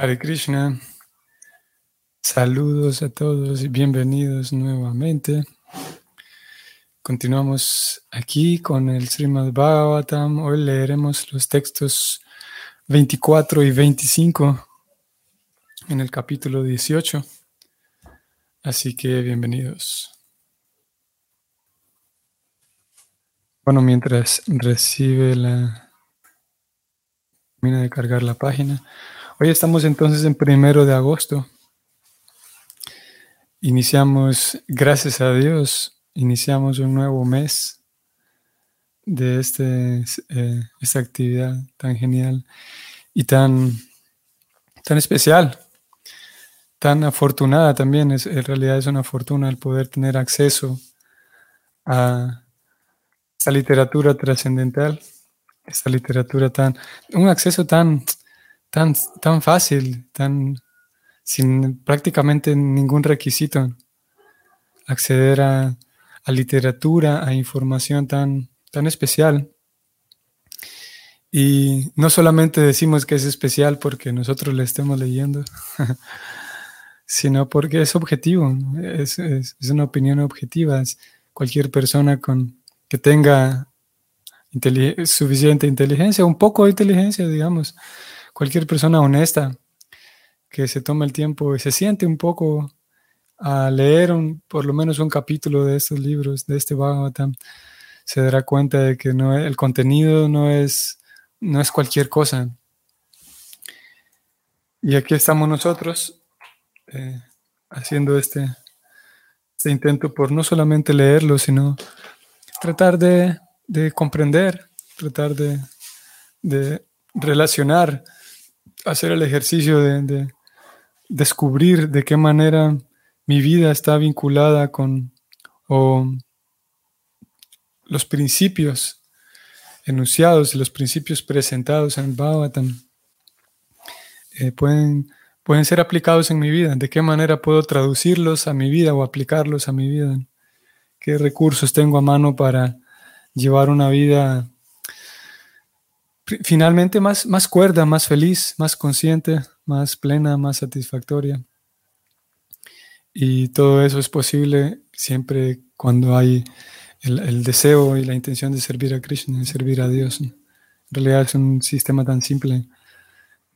Hare Krishna. Saludos a todos y bienvenidos nuevamente. Continuamos aquí con el Srimad Bhagavatam. Hoy leeremos los textos 24 y 25 en el capítulo 18. Así que bienvenidos. Bueno, mientras recibe la... termina de cargar la página. Hoy estamos entonces en primero de agosto. Iniciamos, gracias a Dios, iniciamos un nuevo mes de este, eh, esta actividad tan genial y tan, tan especial, tan afortunada también. Es, en realidad es una fortuna el poder tener acceso a esta literatura trascendental, esta literatura tan, un acceso tan tan, tan fácil, tan sin prácticamente ningún requisito, acceder a, literatura, a información tan, tan especial. Y no solamente decimos que es especial porque nosotros le estemos leyendo, sino porque es objetivo, es, una opinión objetiva. cualquier persona con, que tenga suficiente inteligencia, un poco de inteligencia, digamos, cualquier persona honesta que se tome el tiempo y se siente un poco a leer un, por lo menos un capítulo de estos libros, de este Bhagavatam, se dará cuenta de que no, el contenido no es, no es cualquier cosa. Y aquí estamos nosotros eh, haciendo este, este, intento por no solamente leerlo, sino tratar de, comprender, tratar de, de relacionar hacer el ejercicio de, descubrir de qué manera mi vida está vinculada con los principios enunciados y los principios presentados en Bhagavatam eh, pueden, pueden ser aplicados en mi vida. ¿De qué manera puedo traducirlos a mi vida o aplicarlos a mi vida? ¿Qué recursos tengo a mano para llevar una vida finalmente más, más cuerda, más feliz, más consciente, más plena, más satisfactoria. Y todo eso es posible siempre cuando hay el, deseo y la intención de servir a Krishna, de servir a Dios. En realidad es un sistema tan simple, un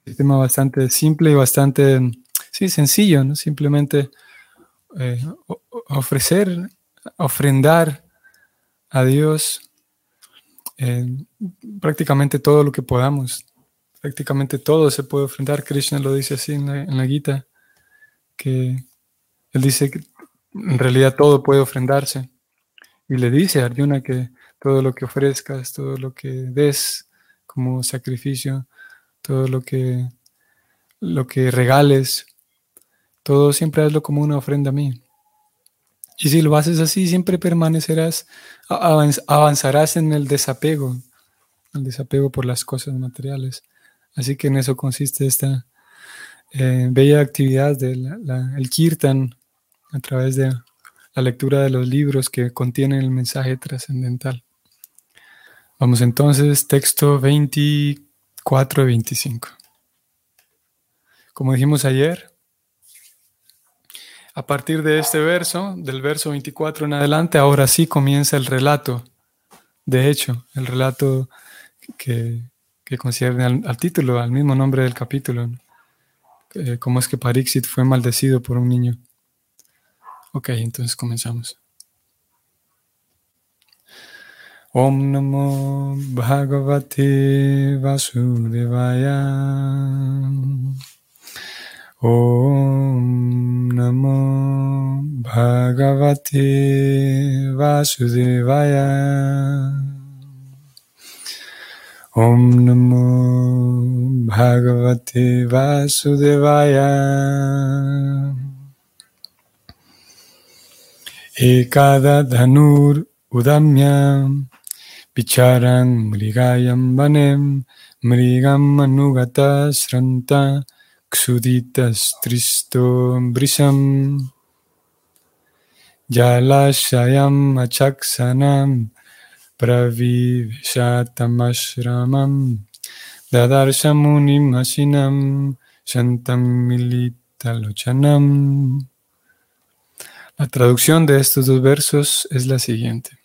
sistema bastante simple y bastante, sí, sencillo, ¿no? Simplemente eh, ofrecer, ofrendar a Dios prácticamente todo lo que podamos. Prácticamente todo se puede ofrendar. Krishna lo dice así en la, Gita, que él dice que en realidad todo puede ofrendarse. Y le dice a Arjuna que todo lo que ofrezcas, todo lo que des como sacrificio, todo lo que, lo que regales, todo siempre hazlo como una ofrenda a mí. Y si lo haces así, siempre permanecerás, avanzarás en el desapego, el desapego por las cosas materiales. Así que en eso consiste esta eh, bella actividad del kirtan a través de la lectura de los libros que contienen el mensaje trascendental. Vamos entonces, texto 24 y 25. Como dijimos ayer, a partir de este verso, del verso 24 en adelante, ahora sí comienza el relato. De hecho, el relato que, que concierne al, título, al mismo nombre del capítulo. Eh, cómo es que Parixit fue maldecido por un niño. Ok, entonces comenzamos. Om Namo. Om Namo Bhagavate Vasudevaya. Om Namo Bhagavate Vasudevaya. Ekada Dhanur Udamyam Picharang Mrigayam Vanem Mrigam Anugata Sranta Xuditas tristo brisam Jalashayam achaksanam Praviveshatamashramam Dadarsamunim asinam Shantamilitalochanam. La traducción de estos dos versos es la siguiente.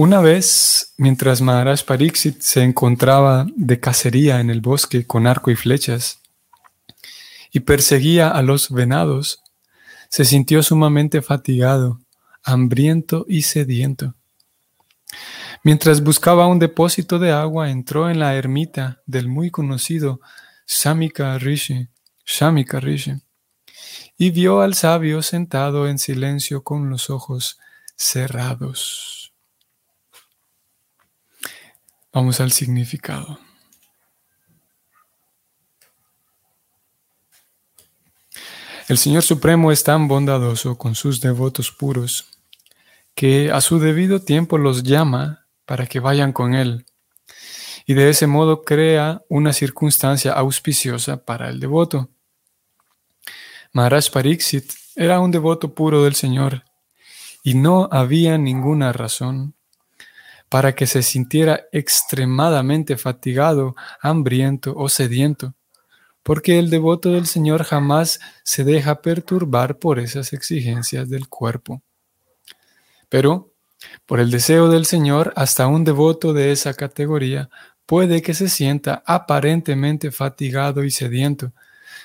Una vez, mientras Maharaj Pariksit se encontraba de cacería en el bosque con arco y flechas y perseguía a los venados, se sintió sumamente fatigado, hambriento y sediento. Mientras buscaba un depósito de agua, entró en la ermita del muy conocido Shamika Rishi, Shamika Rishi, y vio al sabio sentado en silencio con los ojos cerrados. Vamos al significado. El Señor Supremo es tan bondadoso con sus devotos puros que a su debido tiempo los llama para que vayan con Él y de ese modo crea una circunstancia auspiciosa para el devoto. Maharaj Pariksit era un devoto puro del Señor y no había ninguna razón para que se sintiera extremadamente fatigado, hambriento o sediento, porque el devoto del Señor jamás se deja perturbar por esas exigencias del cuerpo. Pero, por el deseo del Señor, hasta un devoto de esa categoría puede que se sienta aparentemente fatigado y sediento,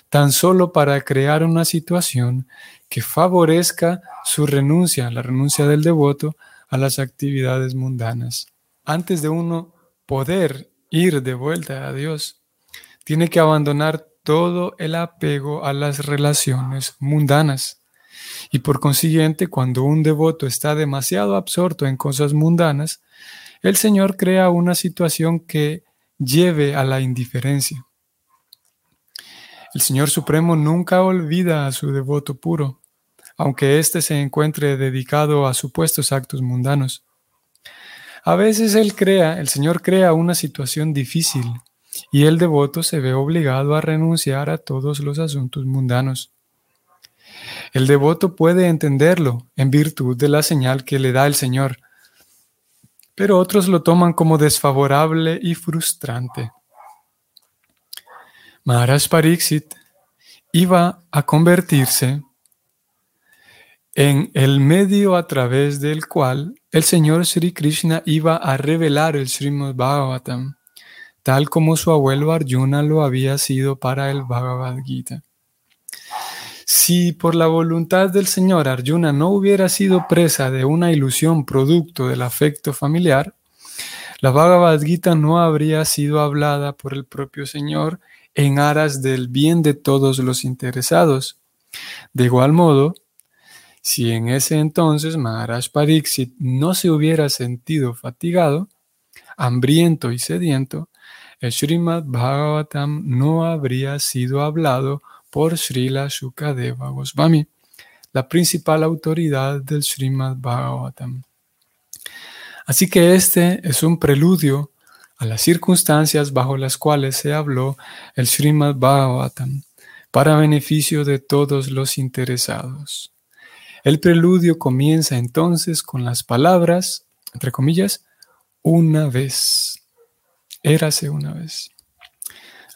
tan solo para crear una situación que favorezca su renuncia, la renuncia del devoto, a las actividades mundanas. Antes de uno poder ir de vuelta a Dios, tiene que abandonar todo el apego a las relaciones mundanas. Y por consiguiente, cuando un devoto está demasiado absorto en cosas mundanas, el Señor crea una situación que lleve a la indiferencia. El Señor Supremo nunca olvida a su devoto puro aunque éste se encuentre dedicado a supuestos actos mundanos. A veces él crea, el Señor crea una situación difícil y el devoto se ve obligado a renunciar a todos los asuntos mundanos. El devoto puede entenderlo en virtud de la señal que le da el Señor, pero otros lo toman como desfavorable y frustrante. Maharaj Pariksit iba a convertirse en el medio a través del cual el Señor Sri Krishna iba a revelar el Srimad Bhagavatam, tal como su abuelo Arjuna lo había sido para el Bhagavad Gita. Si por la voluntad del Señor Arjuna no hubiera sido presa de una ilusión producto del afecto familiar, la Bhagavad Gita no habría sido hablada por el propio Señor en aras del bien de todos los interesados. De igual modo, si en ese entonces Maharaj Pariksit no se hubiera sentido fatigado, hambriento y sediento, el Srimad Bhagavatam no habría sido hablado por Srila Shukadeva Goswami, la principal autoridad del Srimad Bhagavatam. Así que este es un preludio a las circunstancias bajo las cuales se habló el Srimad Bhagavatam para beneficio de todos los interesados. El preludio comienza entonces con las palabras, entre comillas, una vez. Érase una vez.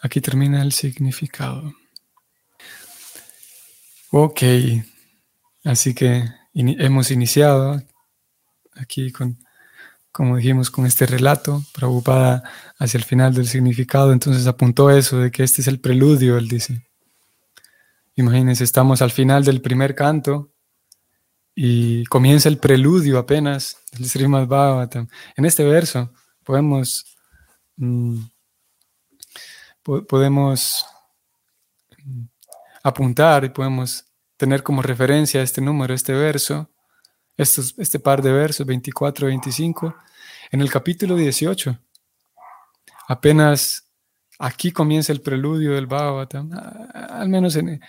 Aquí termina el significado. Ok, así que hemos iniciado aquí con, como dijimos, con este relato, preocupada hacia el final del significado, entonces apuntó eso de que este es el preludio, él dice. Imagínense, estamos al final del primer canto, y comienza el preludio apenas del Srimad Bhagavatam. En este verso podemos, mm, podemos mm, apuntar y podemos tener como referencia este número, este verso, estos, este par de versos, 24 y 25, en el capítulo 18. Apenas aquí comienza el preludio del Bhagavatam, al menos en,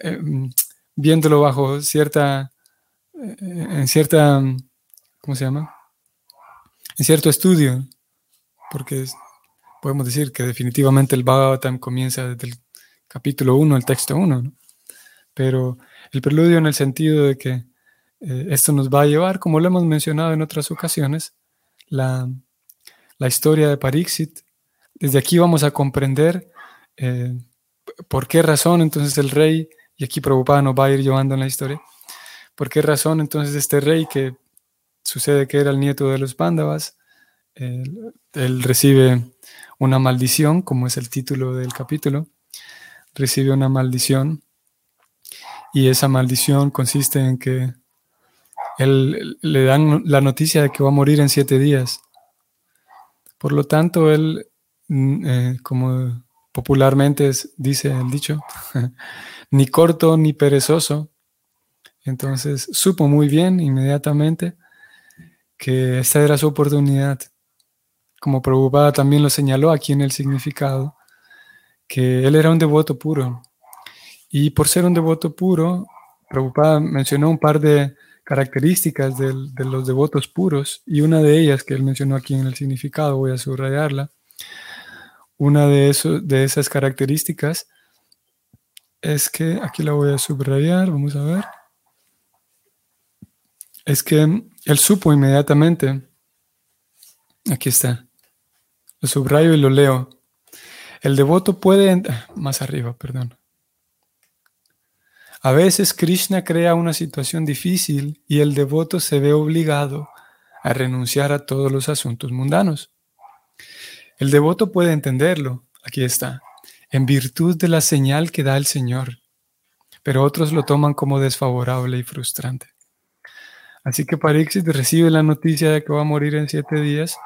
eh, mm, viéndolo bajo cierta en cierta, ¿cómo se llama? En cierto estudio, porque podemos decir que definitivamente el Bhagavatam comienza desde el capítulo 1, el texto 1, pero el preludio en el sentido de que eh, esto nos va a llevar, como lo hemos mencionado en otras ocasiones, la, la historia de Pariksit. Desde aquí vamos a comprender eh, ¿por qué razón entonces el rey, y aquí Prabhupada nos va a ir llevando en la historia, ¿por qué razón entonces este rey que sucede que era el nieto de los Pándavas, él, recibe una maldición, como es el título del capítulo, recibe una maldición y esa maldición consiste en que él le dan la noticia de que va a morir en siete días. Por lo tanto, él, mm, eh, como popularmente dice el dicho, ni corto ni perezoso. Entonces supo muy bien inmediatamente que esta era su oportunidad. Como preocupada también lo señaló aquí en el significado, que él era un devoto puro. Y por ser un devoto puro, Prabhupada mencionó un par de características de los devotos puros y una de ellas que él mencionó aquí en el significado, voy a subrayarla, una de, de esas características es que, aquí la voy a subrayar, vamos a ver, es que él supo inmediatamente, aquí está, lo subrayo y lo leo, el devoto puede, más arriba, perdón. A veces Krishna crea una situación difícil y el devoto se ve obligado a renunciar a todos los asuntos mundanos. El devoto puede entenderlo, aquí está, en virtud de la señal que da el Señor, pero otros lo toman como desfavorable y frustrante. Así que Parixit recibe la noticia de que va a morir en siete días,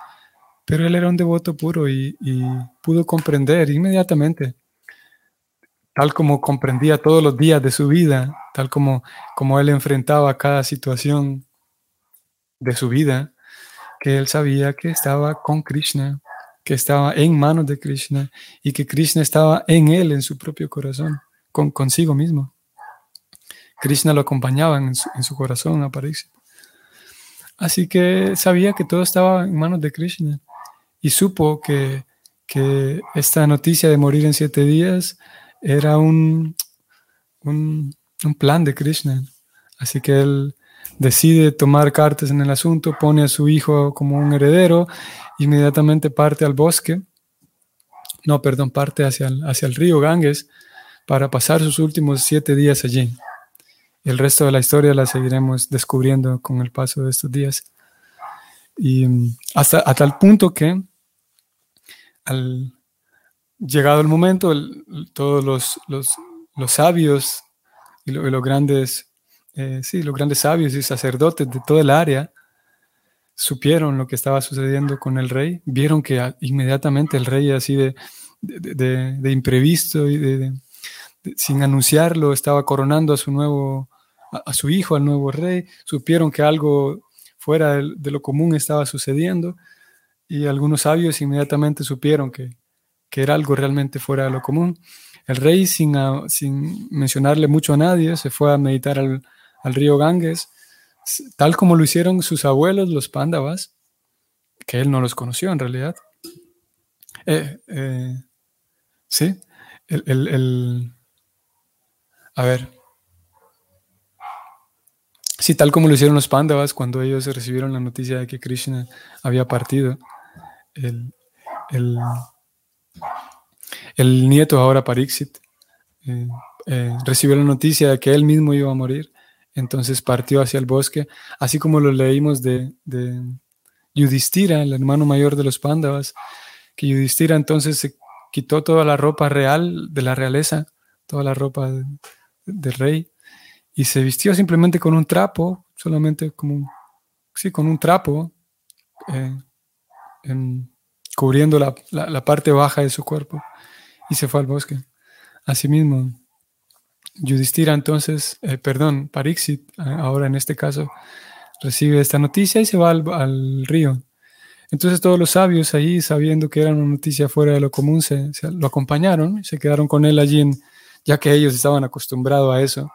pero él era un devoto puro y, pudo comprender inmediatamente tal como comprendía todos los días de su vida, tal como, como él enfrentaba cada situación de su vida, que él sabía que estaba con Krishna, que estaba en manos de Krishna y que Krishna estaba en él, en su propio corazón, con consigo mismo. Krishna lo acompañaba en su, corazón a Así que sabía que todo estaba en manos de Krishna y supo que, que esta noticia de morir en siete días era un, un, plan de Krishna. Así que él decide tomar cartas en el asunto, pone a su hijo como un heredero, inmediatamente parte al bosque, no, perdón, parte hacia el, hacia el río Ganges para pasar sus últimos siete días allí. El resto de la historia la seguiremos descubriendo con el paso de estos días. Y mm, hasta a tal punto que al, llegado el momento, todos los, los, los, sabios y, los grandes, eh, sí, los grandes sabios y sacerdotes de toda el área supieron lo que estaba sucediendo con el rey, vieron que inmediatamente el rey así de, de, de, imprevisto y sin anunciarlo estaba coronando a su nuevo, a, su hijo, al nuevo rey, supieron que algo fuera de lo común estaba sucediendo y algunos sabios inmediatamente supieron que, que era algo realmente fuera de lo común. El rey, sin, sin mencionarle mucho a nadie, se fue a meditar al, río Ganges, tal como lo hicieron sus abuelos, los pándavas, que él no los conoció en realidad. Eh, eh, sí, el, a ver. Sí, tal como lo hicieron los pándavas cuando ellos recibieron la noticia de que Krishna había partido. el, el nieto ahora Parixit eh, eh, recibió la noticia de que él mismo iba a morir, entonces partió hacia el bosque, así como lo leímos de, de Yudhishthira, el hermano mayor de los Pándavas, que Yudhishthira entonces se quitó toda la ropa real de la realeza, toda la ropa del rey, y se vistió simplemente con un trapo, solamente como, sí, con un trapo, eh, cubriendo la, parte baja de su cuerpo y se fue al bosque. Asimismo, Yudhishthira entonces, eh, perdón, Parixit, ahora en este caso, recibe esta noticia y se va al, río. Entonces todos los sabios ahí, sabiendo que era una noticia fuera de lo común, se, lo acompañaron y se quedaron con él allí, ya que ellos estaban acostumbrados a eso,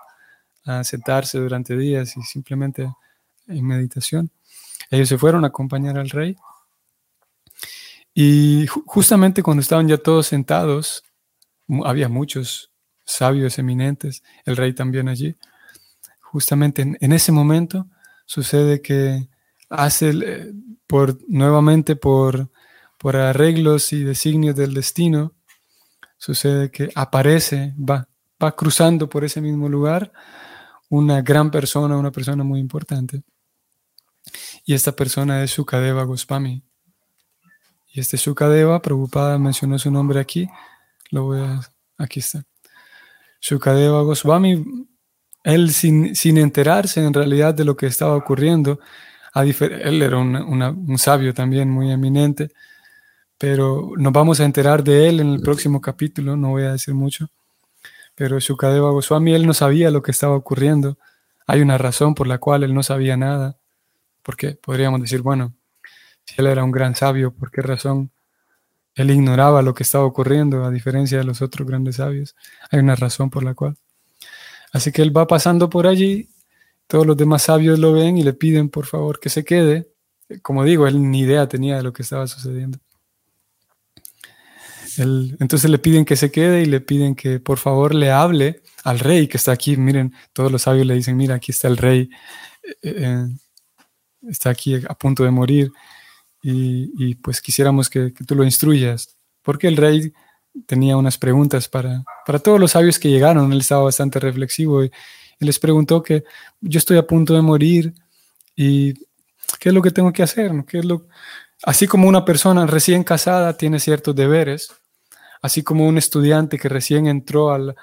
a sentarse durante días y simplemente en meditación. Ellos se fueron a acompañar al rey y justamente cuando estaban ya todos sentados, había muchos sabios eminentes, el rey también allí. Justamente en, ese momento sucede que hace eh, por nuevamente por, por arreglos y designios del destino, sucede que aparece, va, va cruzando por ese mismo lugar una gran persona, una persona muy importante. Y esta persona es Sukadeva Goswami. Y este Sukadeva, preocupada, mencionó su nombre aquí, lo voy a, aquí está. Sukadeva Goswami, él sin, sin enterarse en realidad de lo que estaba ocurriendo, a él era un sabio también muy eminente, pero nos vamos a enterar de él en el próximo capítulo, no voy a decir mucho. Pero Shukadeva Goswami, él no sabía lo que estaba ocurriendo. Hay una razón por la cual él no sabía nada. Porque podríamos decir, bueno, si él era un gran sabio, ¿por qué razón él ignoraba lo que estaba ocurriendo a diferencia de los otros grandes sabios? Hay una razón por la cual. Así que él va pasando por allí, todos los demás sabios lo ven y le piden por favor que se quede. Como digo, él ni idea tenía de lo que estaba sucediendo entonces le piden que se quede y le piden que por favor le hable al rey que está aquí. Miren, todos los sabios le dicen, mira, aquí está el rey, eh, eh, está aquí a punto de morir y, pues quisiéramos que, tú lo instruyas. Porque el rey tenía unas preguntas para, para todos los sabios que llegaron, él estaba bastante reflexivo y, les preguntó que yo estoy a punto de morir y qué es lo que tengo que hacer, ¿Qué es lo, Así como una persona recién casada tiene ciertos deberes, así como un estudiante que recién entró al,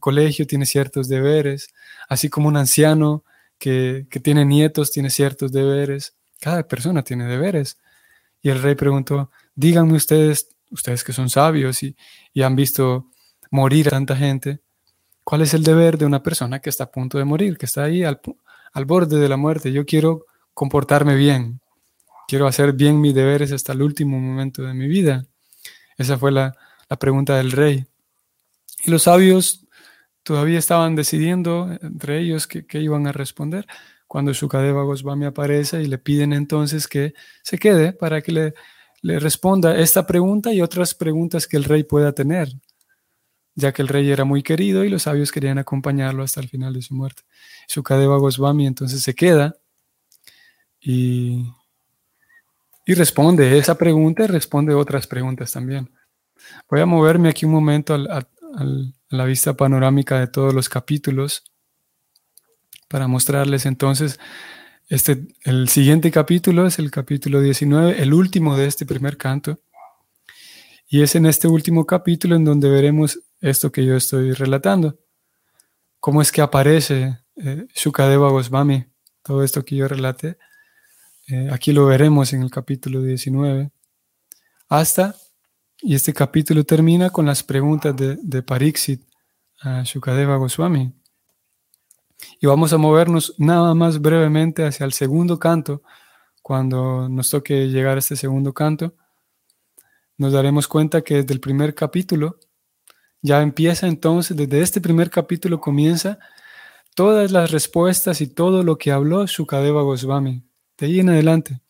colegio tiene ciertos deberes, así como un anciano que, tiene nietos tiene ciertos deberes, cada persona tiene deberes. Y el rey preguntó, díganme ustedes, ustedes que son sabios y, han visto morir a tanta gente, ¿cuál es el deber de una persona que está a punto de morir, que está ahí al, al borde de la muerte? Yo quiero comportarme bien, quiero hacer bien mis deberes hasta el último momento de mi vida. Esa fue la, la pregunta del rey. Y los sabios todavía estaban decidiendo entre ellos qué, iban a responder cuando Sukadeva Goswami aparece y le piden entonces que se quede para que le, le responda esta pregunta y otras preguntas que el rey pueda tener, ya que el rey era muy querido y los sabios querían acompañarlo hasta el final de su muerte. Sukadeva Goswami entonces se queda y, y responde esa pregunta y responde otras preguntas también. Voy a moverme aquí un momento a la vista panorámica de todos los capítulos para mostrarles entonces este, el siguiente capítulo es el capítulo 19, el último de este primer canto. Y es en este último capítulo en donde veremos esto que yo estoy relatando. Cómo es que aparece eh, Shukadeva Goswami, todo esto que yo relaté. Eh, aquí lo veremos en el capítulo 19. Hasta y este capítulo termina con las preguntas de, de Pariksit a Shukadeva Goswami. Y vamos a movernos nada más brevemente hacia el segundo canto. Cuando nos toque llegar a este segundo canto, nos daremos cuenta que desde el primer capítulo ya empieza entonces, desde este primer capítulo comienza todas las respuestas y todo lo que habló Shukadeva Goswami. De ahí en adelante.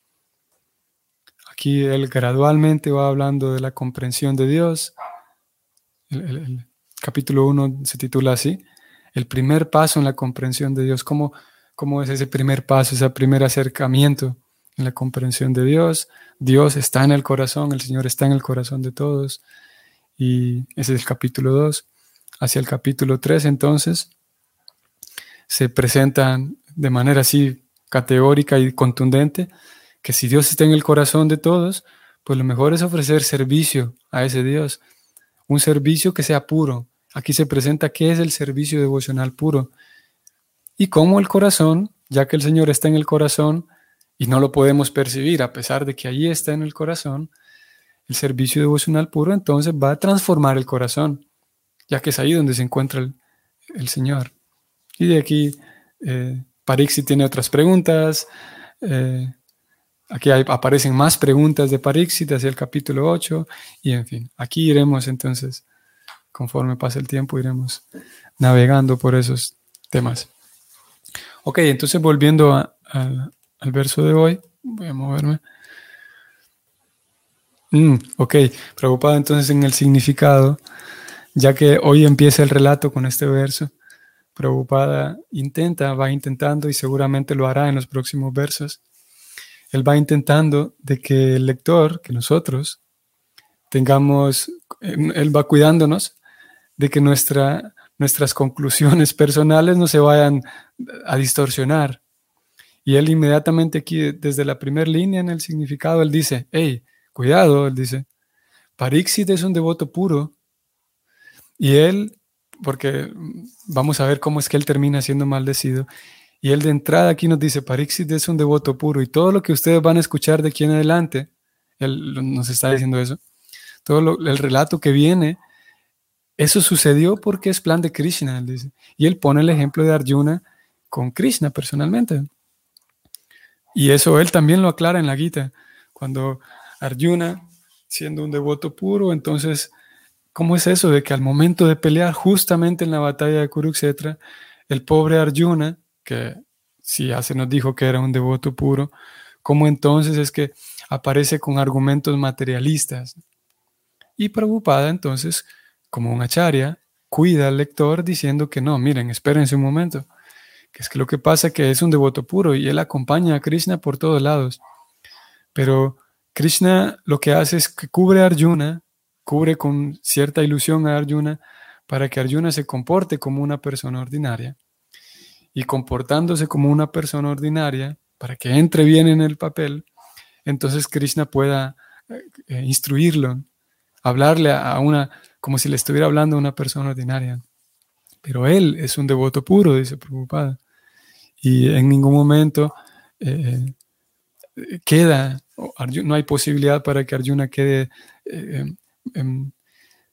Aquí él gradualmente va hablando de la comprensión de Dios. El, capítulo 1 se titula así, el primer paso en la comprensión de Dios. ¿Cómo, ¿Cómo es ese primer paso, ese primer acercamiento en la comprensión de Dios? Dios está en el corazón, el Señor está en el corazón de todos. Y ese es el capítulo 2. Hacia el capítulo 3, entonces, se presentan de manera así categórica y contundente que si Dios está en el corazón de todos, pues lo mejor es ofrecer servicio a ese Dios, un servicio que sea puro. Aquí se presenta qué es el servicio devocional puro. Y cómo el corazón, ya que el Señor está en el corazón y no lo podemos percibir a pesar de que allí está en el corazón, el servicio devocional puro entonces va a transformar el corazón, ya que es ahí donde se encuentra el, Señor. Y de aquí, eh, Parixi tiene otras preguntas. Eh, Aquí aparecen más preguntas de Parixit hacia el capítulo 8 y en fin, aquí iremos entonces, conforme pase el tiempo, iremos navegando por esos temas. Ok, entonces volviendo al verso de hoy, voy a moverme. Mm, ok, preocupado entonces en el significado, ya que hoy empieza el relato con este verso. Preocupada intenta, va intentando y seguramente lo hará en los próximos versos él va intentando de que el lector, que nosotros, tengamos, Él va cuidándonos de que nuestra, nuestras conclusiones personales no se vayan a distorsionar. Y Él inmediatamente aquí, desde la primera línea en el significado, Él dice, hey, cuidado, Él dice, Parixit es un devoto puro. Y Él, porque vamos a ver cómo es que Él termina siendo maldecido. Y Él de entrada aquí nos dice, Parixit es un devoto puro. Y todo lo que ustedes van a escuchar de aquí en adelante, Él nos está diciendo eso todo el relato que viene, eso sucedió porque es plan de Krishna, él dice. Y él pone el ejemplo de Arjuna con Krishna personalmente. Y eso él también lo aclara en la Gita. Cuando Arjuna, siendo un devoto puro, entonces, ¿cómo es eso de que al momento de pelear justamente en la batalla de Kurukshetra, el pobre Arjuna, que si ya se nos dijo que era un devoto puro, ¿cómo entonces es que aparece con argumentos materialistas? Y Prabhupada entonces, como un acharya, cuida al lector diciendo que no, miren, espérense un momento, que es que lo que pasa es que es un devoto puro y él acompaña a Krishna por todos lados. Pero Krishna lo que hace es que cubre a Arjuna, cubre con cierta ilusión a Arjuna para que Arjuna se comporte como una persona ordinaria. Y comportándose como una persona ordinaria, para que entre bien en el papel, entonces Krishna pueda eh, eh, instruirlo hablarle a una, como si le estuviera hablando a una persona ordinaria. Pero él es un devoto puro, dice Prabhupada. Y en ningún momento eh, queda, no hay posibilidad para que Arjuna quede eh, em,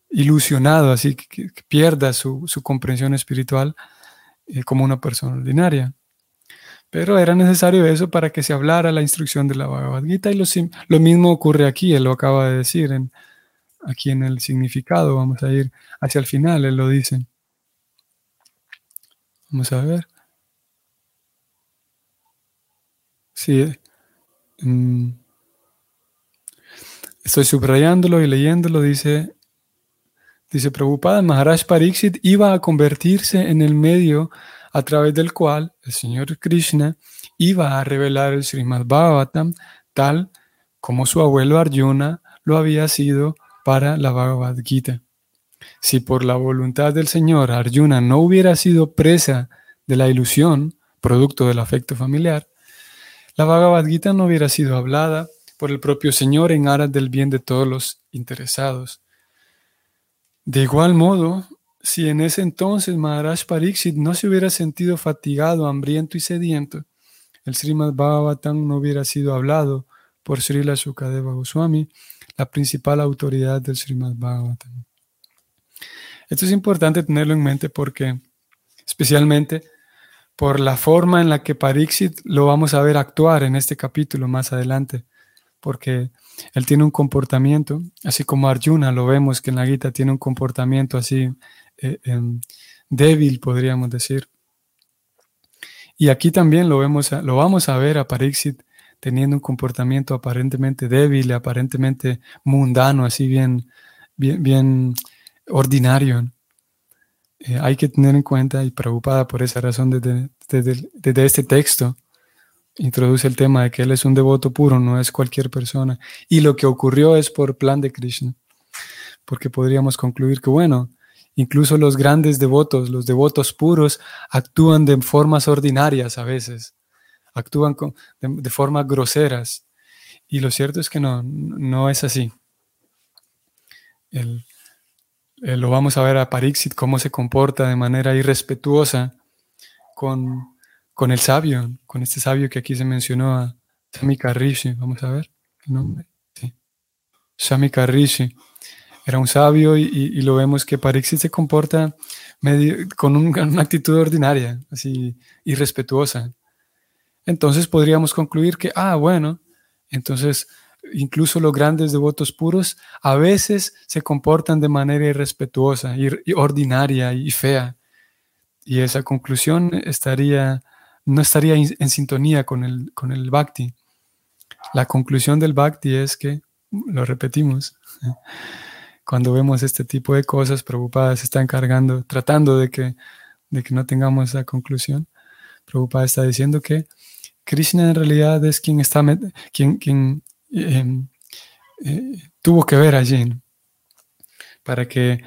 ilusionado, así que, pierda su, comprensión espiritual eh, como una persona ordinaria. Pero era necesario eso para que se hablara la instrucción de la Bhagavad Gita y lo, lo mismo ocurre aquí, él lo acaba de decir en, aquí en el significado, vamos a ir hacia el final, él lo dice. Vamos a ver. Sí. Mm, estoy subrayándolo y leyéndolo, dice, dice Prabhupada, Maharaj Pariksit iba a convertirse en el medio a través del cual el Señor Krishna iba a revelar el Srimad Bhagavatam tal como su abuelo Arjuna lo había sido para la Bhagavad Gita. Si por la voluntad del Señor Arjuna no hubiera sido presa de la ilusión, producto del afecto familiar, la Bhagavad Gita no hubiera sido hablada por el propio Señor en aras del bien de todos los interesados. De igual modo, si en ese entonces Maharaj Pariksit no se hubiera sentido fatigado, hambriento y sediento, el Srimad Bhagavatam no hubiera sido hablado por Srila Sukadeva Goswami, la principal autoridad del Srimad Bhagavatam. Esto es importante tenerlo en mente porque, especialmente por la forma en la que Pariksit lo vamos a ver actuar en este capítulo más adelante, porque él tiene un comportamiento, así como Arjuna lo vemos que en la Gita tiene un comportamiento así eh, em, débil, podríamos decir. Y aquí también lo, vemos lo vamos a ver a Pariksit teniendo un comportamiento aparentemente débil, aparentemente mundano, así bien, bien, bien ordinario. Eh, hay que tener en cuenta y preocupada por esa razón desde, desde, este texto introduce el tema de que él es un devoto puro, no es cualquier persona. Y lo que ocurrió es por plan de Krishna. Porque podríamos concluir que, bueno, incluso los grandes devotos, los devotos puros, actúan de formas ordinarias a veces actúan de, formas groseras. Y lo cierto es que no, no es así. lo vamos a ver a Parixit, cómo se comporta de manera irrespetuosa con, con el sabio, con este sabio que aquí se mencionó a Samika. Vamos a ver el nombre. Sí. Samika Rishi. Era un sabio y, lo vemos que Parixit se comporta con una actitud ordinaria, así irrespetuosa entonces podríamos concluir que, ah, bueno, entonces incluso los grandes devotos puros a veces se comportan de manera irrespetuosa, ordinaria y fea. Y esa conclusión estaría, no estaría en sintonía con el, con el bhakti. La conclusión del bhakti es que, lo repetimos, cuando vemos este tipo de cosas, Prabhupada se está encargando, tratando de que, de que no tengamos esa conclusión. Prabhupada está diciendo que Krishna en realidad es quien está, quien, quien em, eh, tuvo que ver allí. para que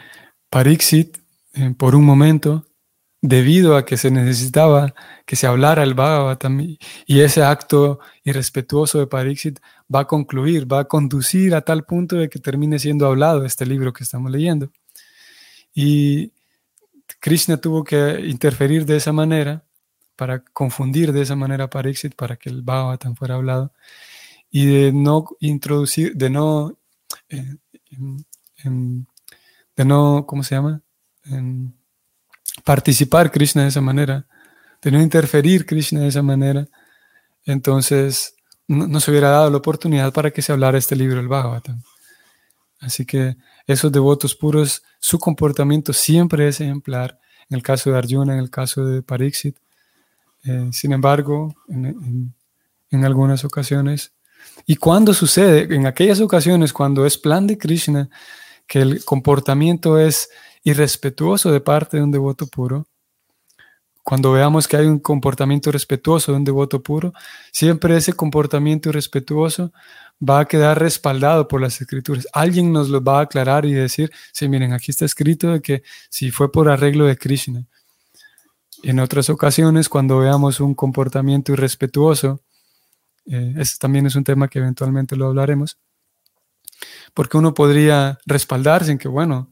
Pariksit, eh, por un momento, debido a que se necesitaba que se hablara el Bhagavatam y ese acto irrespetuoso de Pariksit va a concluir, va a conducir a tal punto de que termine siendo hablado este libro que estamos leyendo. Y Krishna tuvo que interferir de esa manera para confundir de esa manera a Pariksit para que el Bhagavatam fuera hablado y de no introducir, de no, eh, de no, ¿cómo se llama? Participar Krishna de esa manera, de no interferir Krishna de esa manera, entonces no, se hubiera dado la oportunidad para que se hablara este libro, el Bhagavatam. Así que esos devotos puros, su comportamiento siempre es ejemplar, en el caso de Arjuna, en el caso de Pariksit. Eh, sin embargo, en, en algunas ocasiones, y cuando sucede, en aquellas ocasiones, cuando es plan de Krishna, que el comportamiento es irrespetuoso de parte de un devoto puro, cuando veamos que hay un comportamiento respetuoso de un devoto puro, siempre ese comportamiento irrespetuoso va a quedar respaldado por las escrituras. Alguien nos lo va a aclarar y decir, sí, miren, aquí está escrito de que si fue por arreglo de Krishna. En otras ocasiones, cuando veamos un comportamiento irrespetuoso, eh, ese también es un tema que eventualmente lo hablaremos, porque uno podría respaldarse en que, bueno,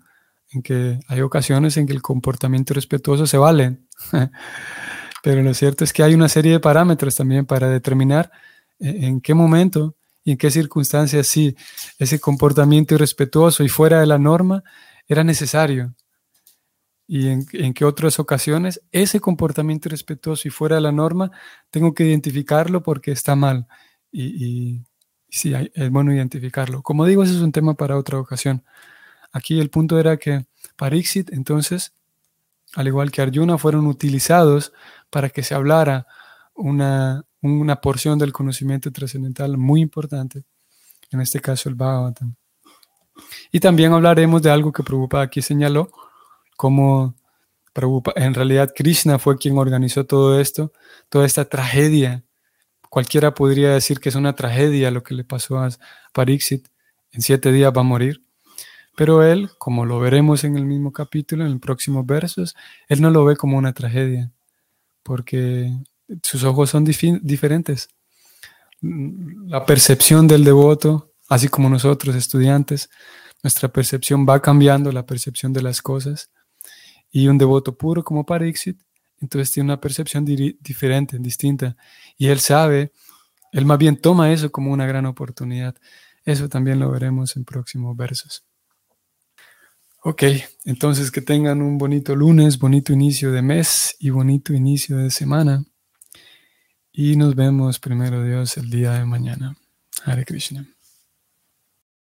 en que hay ocasiones en que el comportamiento respetuoso se vale, pero lo cierto es que hay una serie de parámetros también para determinar eh, en qué momento y en qué circunstancias sí ese comportamiento irrespetuoso y fuera de la norma era necesario y en, qué otras ocasiones ese comportamiento irrespetuoso y fuera de la norma tengo que identificarlo porque está mal y, y sí, es bueno identificarlo. Como digo, ese es un tema para otra ocasión. Aquí el punto era que Pariksit, entonces, al igual que Arjuna, fueron utilizados para que se hablara una, una porción del conocimiento trascendental muy importante, en este caso el Bhagavatam. Y también hablaremos de algo que Prabhupada aquí señaló, como en realidad Krishna fue quien organizó todo esto, toda esta tragedia. Cualquiera podría decir que es una tragedia lo que le pasó a Pariksit. En siete días va a morir. Pero él, como lo veremos en el mismo capítulo, en los próximos versos, él no lo ve como una tragedia, porque sus ojos son diferentes. La percepción del devoto, así como nosotros estudiantes, nuestra percepción va cambiando, la percepción de las cosas. Y un devoto puro como Pariksit, entonces tiene una percepción diferente, distinta. Y él sabe, él más bien toma eso como una gran oportunidad. Eso también lo veremos en próximos versos. Ok, entonces que tengan un bonito lunes, bonito inicio de mes y bonito inicio de semana. Y nos vemos primero Dios el día de mañana. Hare Krishna.